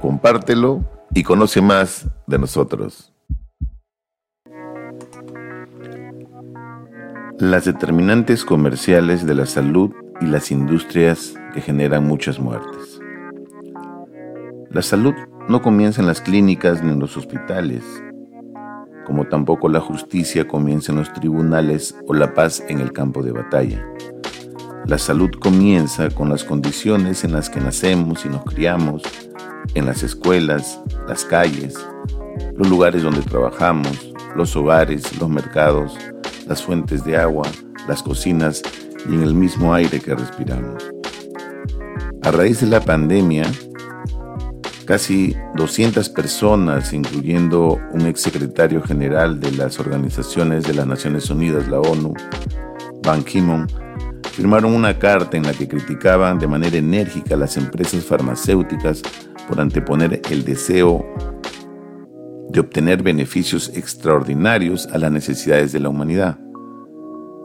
compártelo y conoce más de nosotros. Las determinantes comerciales de la salud y las industrias que generan muchas muertes. La salud no comienza en las clínicas ni en los hospitales, como tampoco la justicia comienza en los tribunales o la paz en el campo de batalla. La salud comienza con las condiciones en las que nacemos y nos criamos, en las escuelas, las calles, los lugares donde trabajamos, los hogares, los mercados, las fuentes de agua, las cocinas y en el mismo aire que respiramos. A raíz de la pandemia, casi 200 personas, incluyendo un exsecretario general de las organizaciones de las Naciones Unidas, la ONU, Ban Ki-moon, firmaron una carta en la que criticaban de manera enérgica a las empresas farmacéuticas por anteponer el deseo de obtener beneficios extraordinarios a las necesidades de la humanidad.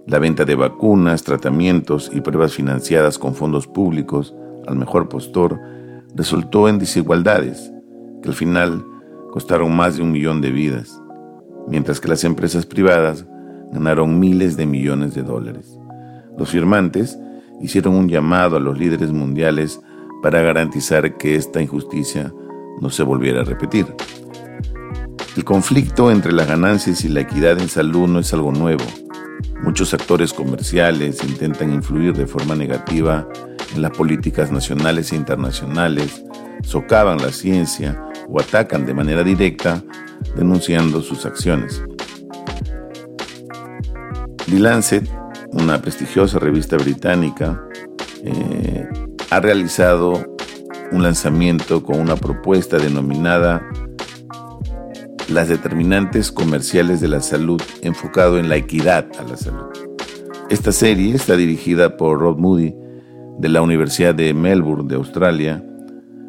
La venta de vacunas, tratamientos y pruebas financiadas con fondos públicos al mejor postor resultó en desigualdades que al final costaron más de un millón de vidas, mientras que las empresas privadas ganaron miles de millones de dólares. Los firmantes hicieron un llamado a los líderes mundiales para garantizar que esta injusticia no se volviera a repetir. El conflicto entre las ganancias y la equidad en salud no es algo nuevo. Muchos actores comerciales intentan influir de forma negativa en las políticas nacionales e internacionales, socavan la ciencia o atacan de manera directa denunciando sus acciones. The Lancet, una prestigiosa revista británica, eh, ha realizado un lanzamiento con una propuesta denominada Las determinantes comerciales de la salud enfocado en la equidad a la salud. Esta serie está dirigida por Rod Moody de la Universidad de Melbourne de Australia,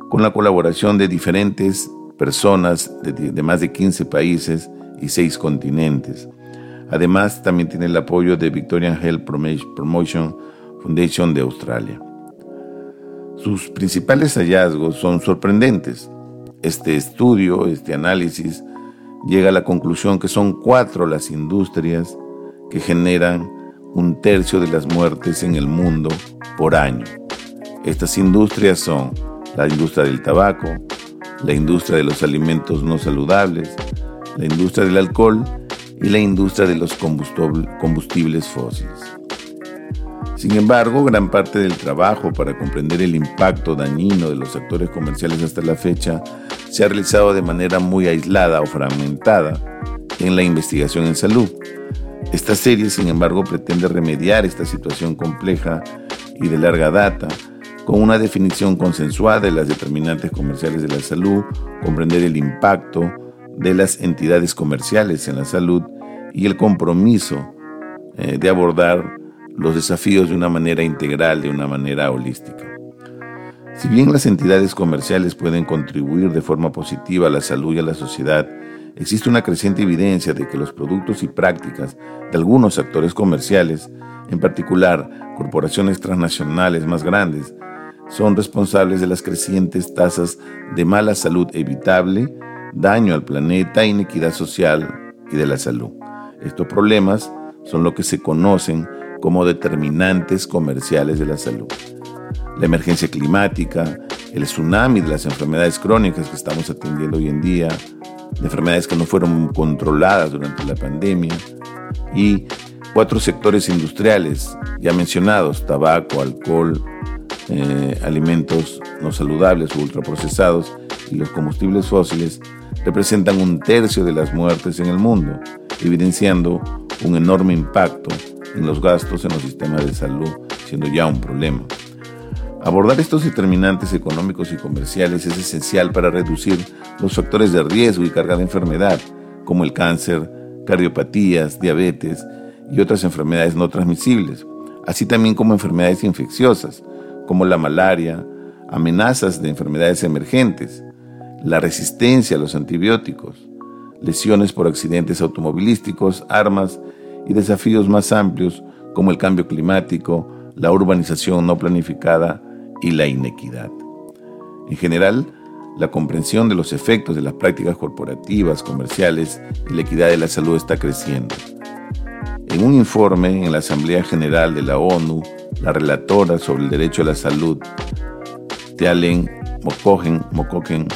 con la colaboración de diferentes personas de, más de 15 países y 6 continentes. Además, también tiene el apoyo de Victorian Health Promotion Foundation de Australia. Sus principales hallazgos son sorprendentes. Este estudio, este análisis, llega a la conclusión que son cuatro las industrias que generan un tercio de las muertes en el mundo por año. Estas industrias son la industria del tabaco, la industria de los alimentos no saludables, la industria del alcohol y la industria de los combustibles fósiles. Sin embargo, gran parte del trabajo para comprender el impacto dañino de los actores comerciales hasta la fecha se ha realizado de manera muy aislada o fragmentada en la investigación en salud, esta serie, sin embargo, pretende remediar esta situación compleja y de larga data con una definición consensuada de las determinantes comerciales de la salud, comprender el impacto de las entidades comerciales en la salud y el compromiso eh, de abordar los desafíos de una manera integral, de una manera holística. Si bien las entidades comerciales pueden contribuir de forma positiva a la salud y a la sociedad, existe una creciente evidencia de que los productos y prácticas de algunos actores comerciales, en particular corporaciones transnacionales más grandes, son responsables de las crecientes tasas de mala salud evitable, daño al planeta, inequidad social y de la salud. Estos problemas son lo que se conocen como determinantes comerciales de la salud. La emergencia climática, el tsunami de las enfermedades crónicas que estamos atendiendo hoy en día, de enfermedades que no fueron controladas durante la pandemia y cuatro sectores industriales ya mencionados, tabaco, alcohol, eh, alimentos no saludables o ultraprocesados y los combustibles fósiles representan un tercio de las muertes en el mundo, evidenciando un enorme impacto en los gastos en los sistemas de salud, siendo ya un problema. Abordar estos determinantes económicos y comerciales es esencial para reducir los factores de riesgo y carga de enfermedad, como el cáncer, cardiopatías, diabetes y otras enfermedades no transmisibles, así también como enfermedades infecciosas, como la malaria, amenazas de enfermedades emergentes, la resistencia a los antibióticos, lesiones por accidentes automovilísticos, armas y desafíos más amplios como el cambio climático, la urbanización no planificada y la inequidad. En general, la comprensión de los efectos de las prácticas corporativas, comerciales y la equidad de la salud está creciendo. En un informe en la Asamblea General de la ONU, la relatora sobre el derecho a la salud, Tealen Mokogen,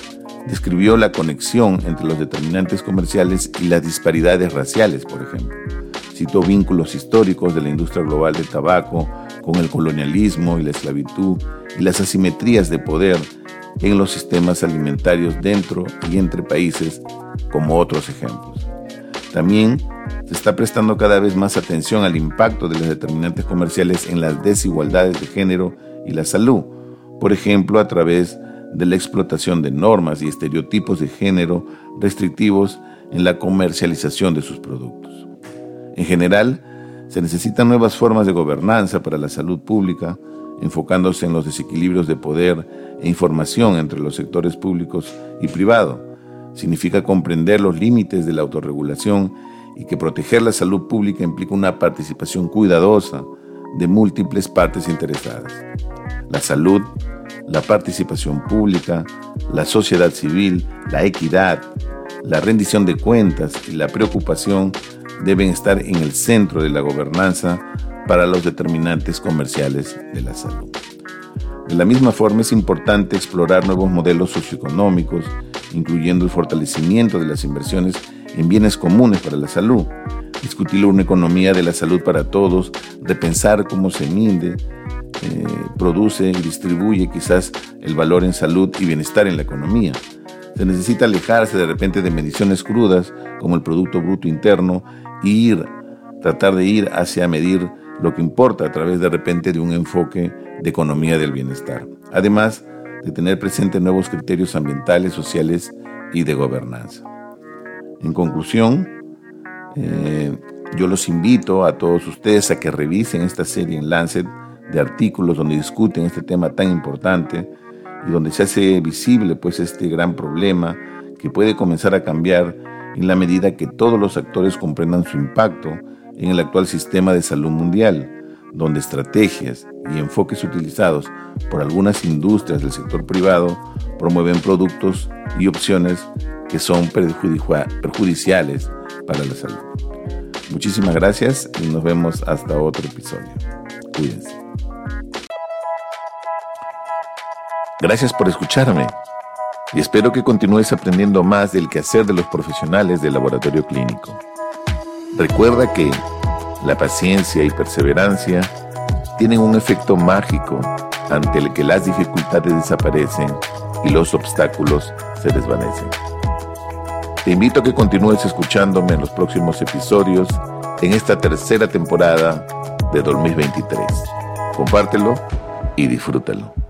describió la conexión entre los determinantes comerciales y las disparidades raciales, por ejemplo. Citó vínculos históricos de la industria global del tabaco con el colonialismo y la esclavitud y las asimetrías de poder en los sistemas alimentarios dentro y entre países, como otros ejemplos. También se está prestando cada vez más atención al impacto de los determinantes comerciales en las desigualdades de género y la salud, por ejemplo, a través de la explotación de normas y estereotipos de género restrictivos en la comercialización de sus productos. En general, se necesitan nuevas formas de gobernanza para la salud pública, enfocándose en los desequilibrios de poder e información entre los sectores públicos y privado. Significa comprender los límites de la autorregulación y que proteger la salud pública implica una participación cuidadosa de múltiples partes interesadas. La salud, la participación pública, la sociedad civil, la equidad, la rendición de cuentas y la preocupación deben estar en el centro de la gobernanza para los determinantes comerciales de la salud. De la misma forma es importante explorar nuevos modelos socioeconómicos, incluyendo el fortalecimiento de las inversiones en bienes comunes para la salud, discutir una economía de la salud para todos, repensar cómo se mide, eh, produce y distribuye quizás el valor en salud y bienestar en la economía. Se necesita alejarse de repente de mediciones crudas como el Producto Bruto Interno y ir, tratar de ir hacia medir lo que importa a través de repente de un enfoque de economía del bienestar. Además de tener presente nuevos criterios ambientales, sociales y de gobernanza. En conclusión, eh, yo los invito a todos ustedes a que revisen esta serie en Lancet de artículos donde discuten este tema tan importante y donde se hace visible pues este gran problema que puede comenzar a cambiar en la medida que todos los actores comprendan su impacto en el actual sistema de salud mundial, donde estrategias y enfoques utilizados por algunas industrias del sector privado promueven productos y opciones que son perjudiciales para la salud. Muchísimas gracias y nos vemos hasta otro episodio. Cuídense. Gracias por escucharme y espero que continúes aprendiendo más del quehacer de los profesionales del laboratorio clínico. Recuerda que la paciencia y perseverancia tienen un efecto mágico ante el que las dificultades desaparecen y los obstáculos se desvanecen. Te invito a que continúes escuchándome en los próximos episodios en esta tercera temporada de 2023. Compártelo y disfrútalo.